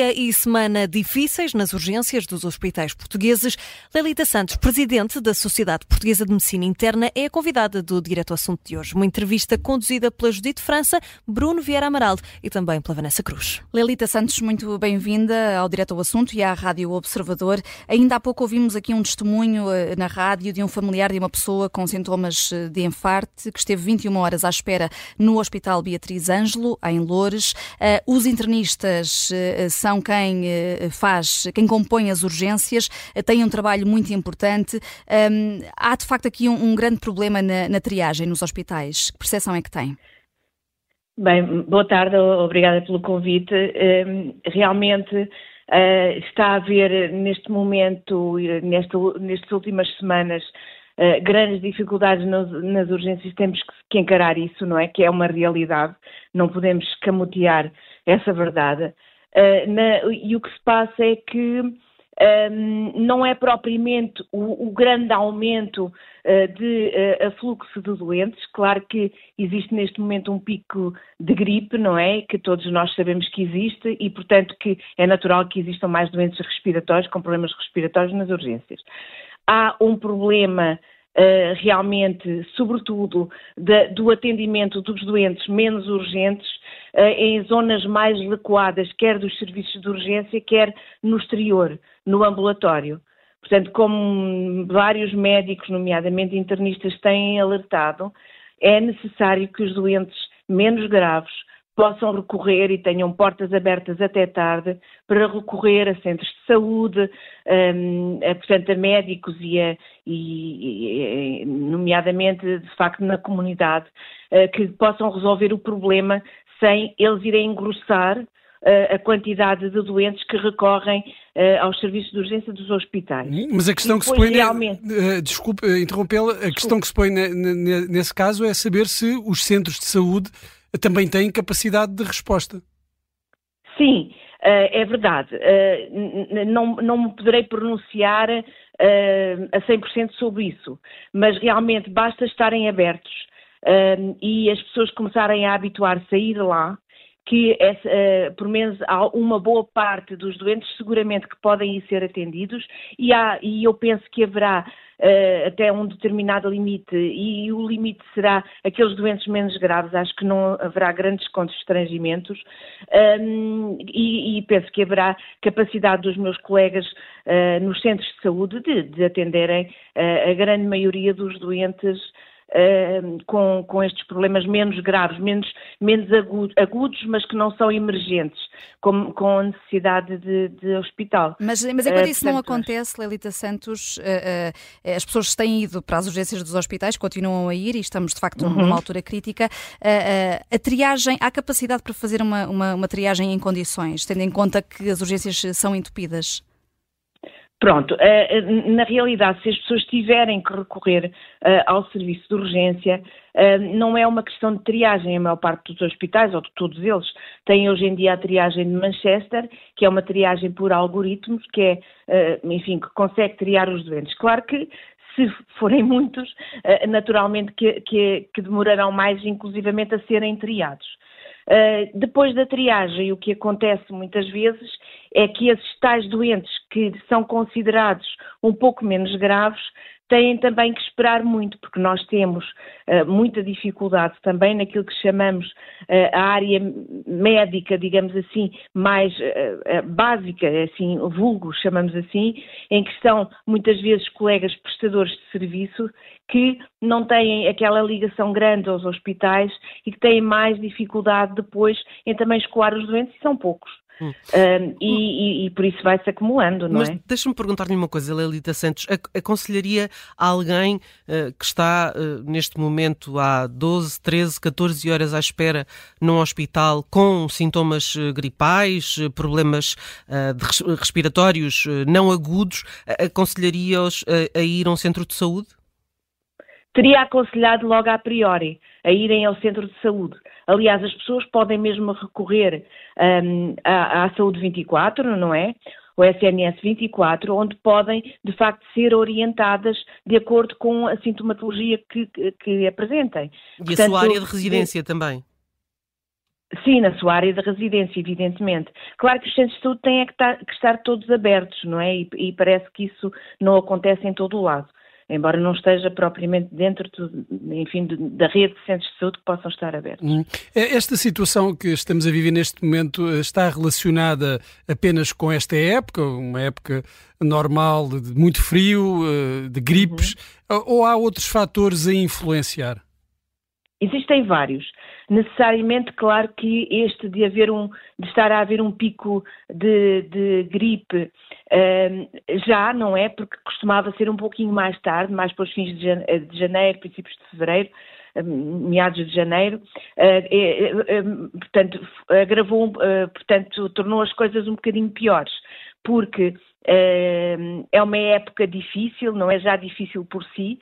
dia e semana difíceis nas urgências dos hospitais portugueses. Lelita Santos, presidente da Sociedade Portuguesa de Medicina Interna, é a convidada do Direto Assunto de hoje. Uma entrevista conduzida pela Judite França, Bruno Vieira Amaral e também pela Vanessa Cruz. Lelita Santos, muito bem-vinda ao Direto ao Assunto e à Rádio Observador. Ainda há pouco ouvimos aqui um testemunho eh, na rádio de um familiar de uma pessoa com sintomas eh, de enfarte que esteve 21 horas à espera no Hospital Beatriz Ângelo, em Loures. Eh, os internistas eh, são quem eh, faz, quem compõe as urgências, têm um trabalho muito importante. Há de facto aqui um, grande problema na, na triagem nos hospitais. Que percepção é que tem? Bem, boa tarde, obrigada pelo convite. Realmente está a haver neste momento, nestas últimas semanas, grandes dificuldades nas urgências, temos que encarar isso, não é? Que é uma realidade, não podemos escamotear essa verdade. Uh, na, e o que se passa é que um, não é propriamente o, o grande aumento uh, de uh, afluxo de doentes. Claro que existe neste momento um pico de gripe, não é? Que todos nós sabemos que existe e, portanto, que é natural que existam mais doentes respiratórios com problemas respiratórios nas urgências. Há um problema Uh, realmente, sobretudo, da, do atendimento dos doentes menos urgentes uh, em zonas mais adequadas, quer dos serviços de urgência, quer no exterior, no ambulatório. Portanto, como vários médicos, nomeadamente internistas, têm alertado, é necessário que os doentes menos graves possam recorrer e tenham portas abertas até tarde para recorrer a centros de saúde, um, a, portanto, a médicos e, a, e, nomeadamente, de facto, na comunidade, uh, que possam resolver o problema sem eles irem engrossar uh, a quantidade de doentes que recorrem uh, aos serviços de urgência dos hospitais. Mas a questão que se põe, realmente... uh, desculpe interrompê-la, a questão que se põe nesse caso é saber se os centros de saúde também têm capacidade de resposta. Sim, eh, é verdade. Eh, não, não me poderei pronunciar eh, a 100% sobre isso, mas realmente basta estarem abertos e as pessoas começarem a habituar-se a ir lá, que por menos há uma boa parte dos doentes seguramente que podem ser atendidos e, há, e eu penso que haverá uh, até um determinado limite e o limite será aqueles doentes menos graves, acho que não haverá grandes constrangimentos um, e, e, penso que haverá capacidade dos meus colegas uh, nos centros de saúde de, de atenderem uh, a grande maioria dos doentes uh, com, com estes problemas menos graves, menos, menos agudos, mas que não são emergentes, com, com necessidade de, de hospital. Mas, mas quando uh, isso não acontece, Lelita Santos, uh, as pessoas têm ido para as urgências dos hospitais, continuam a ir e estamos de facto uhum. numa altura crítica. a triagem, há capacidade para fazer uma, uma, uma triagem em condições, tendo em conta que as urgências são entupidas? Pronto, eh, eh, na realidade, se as pessoas tiverem que recorrer eh, ao serviço de urgência, não é uma questão de triagem. A maior parte dos hospitais, ou de todos eles, têm hoje em dia a triagem de Manchester, que é uma triagem por algoritmos, que é, enfim, que consegue triar os doentes. Claro que se forem muitos, naturalmente que, que, que demorarão mais, inclusivamente, a serem triados. Uh, depois da triagem, o que acontece muitas vezes é que esses tais doentes que são considerados um pouco menos graves têm também que esperar muito, porque nós temos uh, muita dificuldade também naquilo que chamamos uh, a área médica, digamos assim, mais uh, básica, assim, vulgo, chamamos assim, em que estão muitas vezes colegas prestadores de serviço que não têm aquela ligação grande aos hospitais e que têm mais dificuldade depois em também escoar os doentes, e são poucos. Hum. Um, e, e, e, por isso vai-se acumulando, não Mas é? deixa-me perguntar-lhe uma coisa, Lelita Santos. Aconselharia a alguém uh, que está uh, neste momento há 12, 13, 14 horas à espera num hospital com sintomas uh, gripais, problemas respiratórios não agudos, aconselharia-os a ir a um centro de saúde? Teria aconselhado logo a priori a irem ao centro de saúde. Aliás, as pessoas podem mesmo recorrer um, à, à Saúde 24, não é? o SNS 24, onde podem, de facto, ser orientadas de acordo com a sintomatologia que, que, que apresentem. E Portanto, a sua área de residência também? Sim, na sua área de residência, evidentemente. Claro que os centros de saúde têm é que, estar, que estar todos abertos, não é? E, e, parece que isso não acontece em todo o lado embora não esteja propriamente dentro enfim, da rede de centros de saúde que possam estar abertos. Hum. É, esta situação que estamos a viver neste momento eh, está relacionada apenas com esta época, uma época normal de muito frio, eh, de gripes, uhum. ou há outros fatores a influenciar? Existem vários. Necessariamente, claro que este de haver um, de estar a haver um pico de, de gripe uh, já não é, porque costumava ser um pouquinho mais tarde, mais para os fins de janeiro, princípios de fevereiro, meados de janeiro, é, portanto, agravou, portanto, tornou as coisas um bocadinho piores, porque é uma época difícil, não é já difícil por si,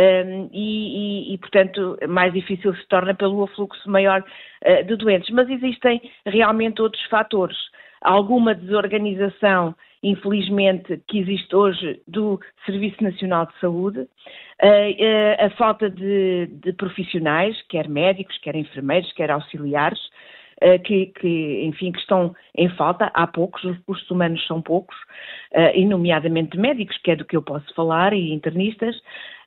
um, e, e, e, portanto, mais difícil se torna pelo afluxo maior uh, de doentes. Mas existem realmente outros fatores. Alguma desorganização, infelizmente, que existe hoje do Serviço Nacional de Saúde, uh, uh, a falta de, de profissionais, quer médicos, quer enfermeiros, quer auxiliares, que, que, enfim, que estão em falta, há poucos, os recursos humanos são poucos, e nomeadamente médicos, que é do que eu posso falar, e internistas,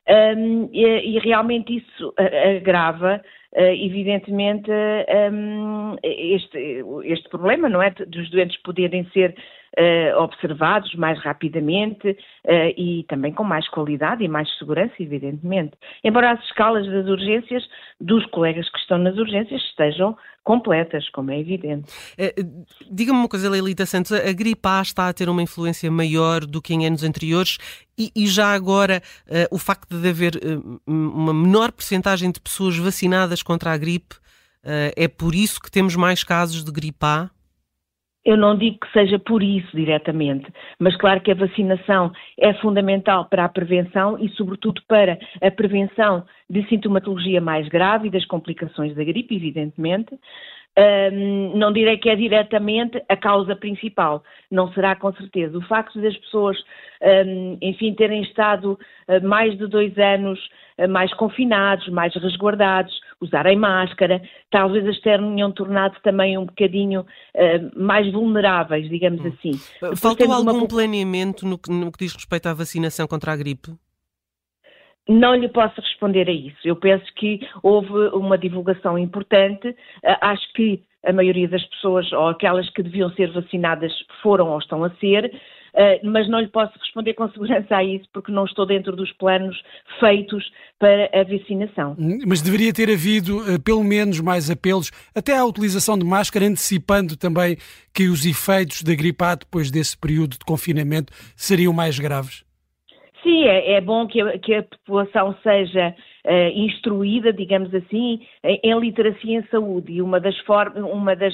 um, e, e, realmente isso agrava, uh, evidentemente, um, este, este problema, não é? Dos doentes poderem ser uh, observados mais rapidamente uh, e também com mais qualidade e mais segurança, evidentemente. Embora as escalas das urgências dos colegas que estão nas urgências estejam completas, como é evidente. Uh, Diga-me uma coisa, Leilita Santos, a gripe A está a ter uma influência maior do que em anos anteriores e, e já agora o facto de haver uma menor percentagem de pessoas vacinadas contra a gripe é por isso que temos mais casos de gripe A? Eu não digo que seja por isso diretamente, mas claro que a vacinação é fundamental para a prevenção e, sobretudo, para a prevenção de sintomatologia mais grave e das complicações da gripe, evidentemente. Um, não direi que é diretamente a causa principal, não será com certeza. O facto das pessoas, um, enfim, terem estado uh, mais de dois anos uh, mais confinados, mais resguardados, usarem máscara, talvez as tenham tornado também um bocadinho uh, mais vulneráveis, digamos hum. assim. Faltou algum uma... planeamento no que, no que diz respeito à vacinação contra a gripe? Não lhe posso responder a isso. Eu penso que houve uma divulgação importante. Ah, acho que a maioria das pessoas, ou aquelas que deviam ser vacinadas, foram ou estão a ser, mas não lhe posso responder com segurança a isso, porque não estou dentro dos planos feitos para a vacinação. Mas deveria ter havido, ah, pelo menos, mais apelos, até à utilização de máscara, antecipando também que os efeitos da gripe A, depois desse período de confinamento, seriam mais graves? Sim, é, é bom que a, que a, população seja uh, instruída, digamos assim, em, em, literacia em saúde. E uma das formas, uma das,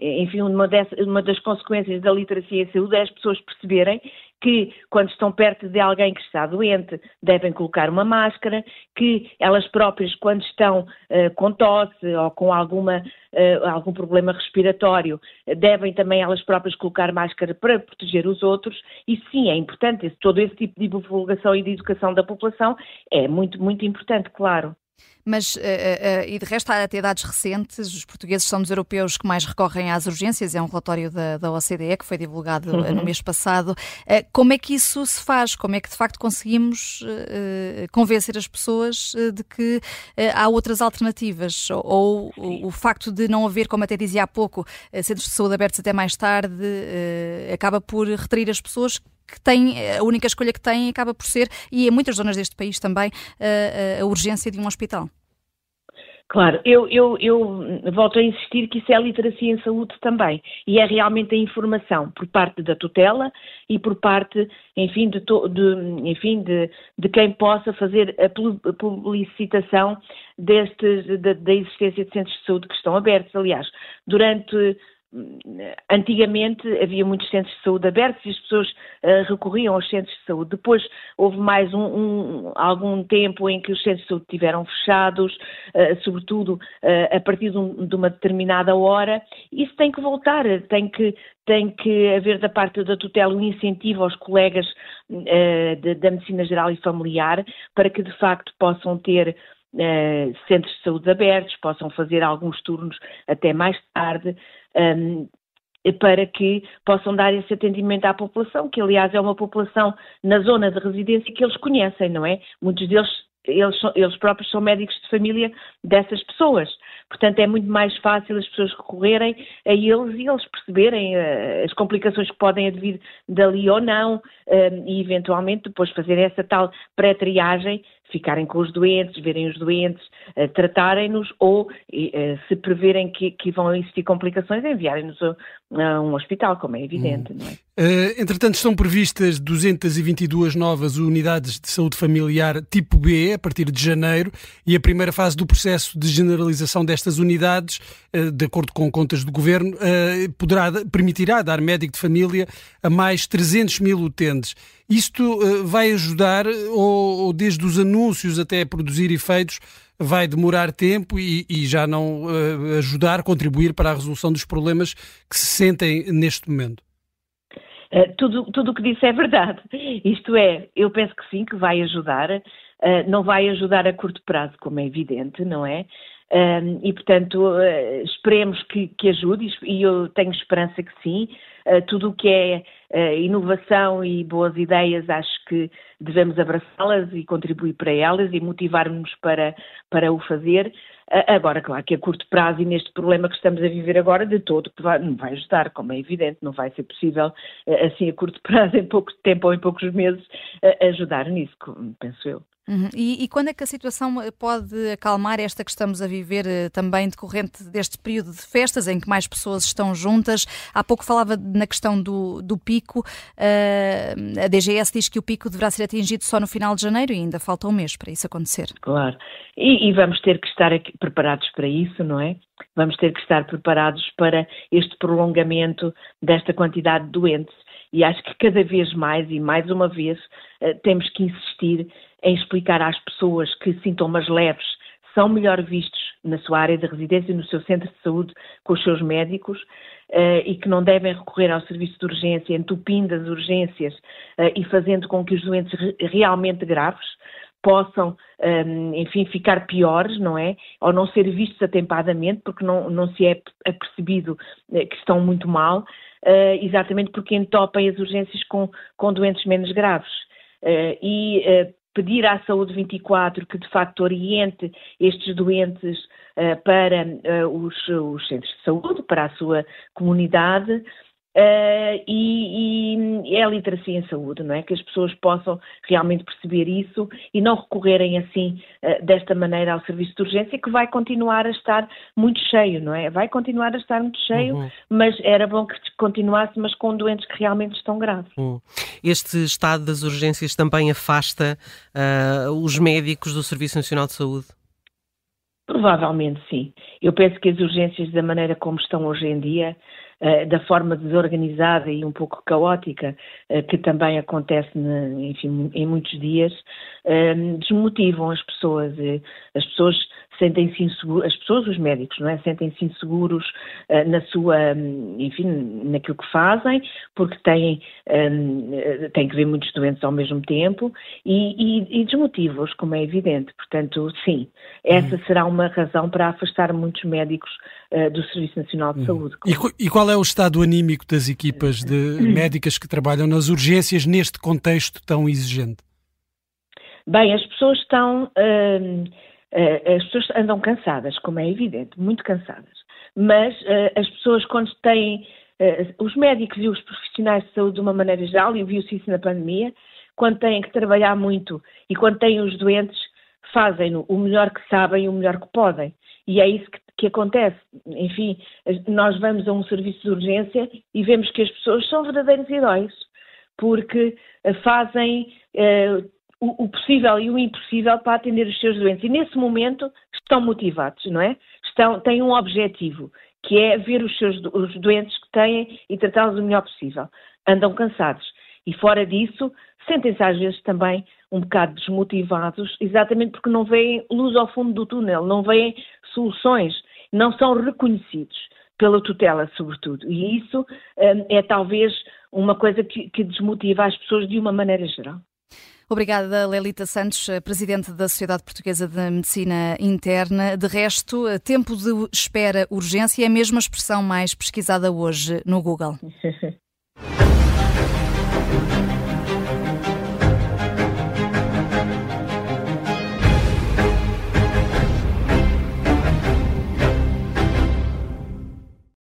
enfim, uma, uma das consequências da literacia em saúde é as pessoas perceberem que quando estão perto de alguém que está doente devem colocar uma máscara, que elas próprias quando estão uh, com tosse ou com alguma, uh, algum problema respiratório devem também elas próprias colocar máscara para proteger os outros e sim, é importante, todo esse tipo de divulgação e de educação da população é muito, muito importante, claro. Mas, uh, uh, e de resto, há até dados recentes, os portugueses são dos europeus que mais recorrem às urgências, é um relatório da, da OCDE que foi divulgado uhum. no mês passado. Uh, como é que isso se faz? Como é que, de facto, conseguimos convencer as pessoas de que há outras alternativas? Ou, ou o facto de não haver, como até dizia há pouco, centros de saúde abertos até mais tarde, acaba por retrair as pessoas que têm, a única escolha que têm acaba por ser, e em muitas zonas deste país também, a, a urgência de um hospital. Claro, eu, eu, eu, volto a insistir que isso é a literacia em saúde também e é realmente a informação por parte da tutela e por parte, enfim, de, de enfim, de, de, quem possa fazer a publicitação destes, da existência de centros de saúde que estão abertos. Aliás, durante antigamente havia muitos centros de saúde abertos e as pessoas uh, recorriam aos centros de saúde. Depois houve mais um, um, algum tempo em que os centros de saúde estiveram fechados, uh, sobretudo uh, a partir de, um, de, uma determinada hora. Isso tem que voltar, tem que, tem que haver da parte da tutela um incentivo aos colegas de, da medicina geral e familiar para que de facto possam ter centros de saúde abertos, possam fazer alguns turnos até mais tarde. Um, para que possam dar esse atendimento à população, que aliás é uma população na zona de residência que eles conhecem, não é? Muitos deles eles, eles, próprios são médicos de família dessas pessoas. Portanto, é muito mais fácil as pessoas recorrerem a eles e eles perceberem uh, as complicações que podem advir dali ou não uh, e, eventualmente, depois fazer essa tal pré-triagem ficarem com os doentes, verem os doentes, uh, tratarem-nos ou, uh, se preverem que, que, vão existir complicações, enviarem-nos a, a, um hospital, como é evidente, hum. não é? Uh, entretanto, estão previstas 222 novas unidades de saúde familiar tipo B a partir de janeiro e a primeira fase do processo de generalização destas unidades, de acordo com contas do governo, poderá, permitirá dar médico de família a mais 300 mil utentes. Isto vai ajudar, ou, ou desde os anúncios até produzir efeitos vai demorar tempo e, e já não uh, ajudar, contribuir para a resolução dos problemas que se sentem neste momento? Uh, tudo, tudo o que disse é verdade. Isto é, eu penso que sim, que vai ajudar. Uh, não vai ajudar a curto prazo, como é evidente, não é? Um, e, portanto, uh, esperemos que, que, ajude, e eu tenho esperança que sim. Uh, tudo o que é uh, inovação e boas ideias, acho que devemos abraçá-las e contribuir para elas e motivar-nos para, para o fazer. agora, claro que a curto prazo e neste problema que estamos a viver agora, de todo, vai, não vai ajudar, como é evidente, não vai ser possível, assim, a curto prazo, em pouco tempo ou em poucos meses, ajudar nisso, penso eu. Uhum. E, e, quando é que a situação eh, pode acalmar esta que estamos a viver eh, também decorrente deste período de festas em que mais pessoas estão juntas? Há pouco falava na questão do, do pico. Uh, a DGS diz que o pico deverá ser atingido só no final de janeiro e ainda falta um mês para isso acontecer. Claro. E, e vamos ter que estar aqui, preparados para isso, não é? Vamos ter que estar preparados para este prolongamento desta quantidade de doentes. E acho que cada vez mais, e mais uma vez, temos que insistir em explicar às pessoas que sintomas leves são melhor vistos na sua área de residência, no seu centro de saúde, com os seus médicos, uh, e que não devem recorrer ao serviço de urgência, entupindo as urgências uh, e fazendo com que os doentes re realmente graves possam, ehm, enfim, ficar piores, não é? Ou não ser vistos atempadamente, porque não, não se é apercebido uh, que estão muito mal, exatamente porque entopem as urgências com, com doentes menos graves. E pedir à Saúde 24 que de facto oriente estes doentes uh, para uh, os, os, centros de saúde, para a sua comunidade, Uh, e, e, é a literacia em saúde, não é? Que as pessoas possam realmente perceber isso e não recorrerem assim, uh, desta maneira, ao serviço de urgência, que vai continuar a estar muito cheio, não é? Vai continuar a estar muito cheio, uhum. mas era bom que continuasse, mas com doentes que realmente estão graves. Uhum. Este estado das urgências também afasta uh, os médicos do Serviço Nacional de Saúde? Provavelmente sim. Eu penso que as urgências, da maneira como estão hoje em dia, da forma desorganizada e um pouco caótica, uh, que também acontece, enfim, em muitos dias, uh, desmotivam as pessoas. as pessoas sentem-se inseguros, as pessoas, os médicos, não é? Sentem-se inseguros uh, na sua, enfim, naquilo que fazem, porque têm, um, têm que ver muitos doentes ao mesmo tempo e, e, e desmotiva-os, como é evidente. Portanto, sim, essa uhum. será uma razão para afastar muitos médicos uh, do Serviço Nacional de uhum. Saúde. E, e, qual é o estado anímico das equipas de uhum. médicas que trabalham nas urgências neste contexto tão exigente? Bem, as pessoas estão. Uh, as pessoas andam cansadas, como é evidente, muito cansadas. Mas uh, as pessoas, quando têm. Uh, os médicos e os profissionais de saúde, de uma maneira geral, e viu-se isso na pandemia, quando têm que trabalhar muito e quando têm os doentes, fazem o melhor que sabem o melhor que podem. E é isso que, que, acontece. Enfim, nós vamos a um serviço de urgência e vemos que as pessoas são verdadeiros heróis, porque fazem o, possível e o impossível para atender os seus doentes. E nesse momento estão motivados, não é? Estão, têm um objetivo, que é ver os seus os doentes que têm e tratá-los o melhor possível. Andam cansados. E fora disso, sentem-se às vezes também um bocado desmotivados, exatamente porque não veem luz ao fundo do túnel, não veem soluções, não são reconhecidos pela tutela, sobretudo. E isso hum, é talvez uma coisa que, que desmotiva as pessoas de uma maneira geral. Obrigada, Lelita Santos, Presidente da Sociedade Portuguesa de Medicina Interna. De resto, tempo de espera urgência é a mesma expressão mais pesquisada hoje no Google.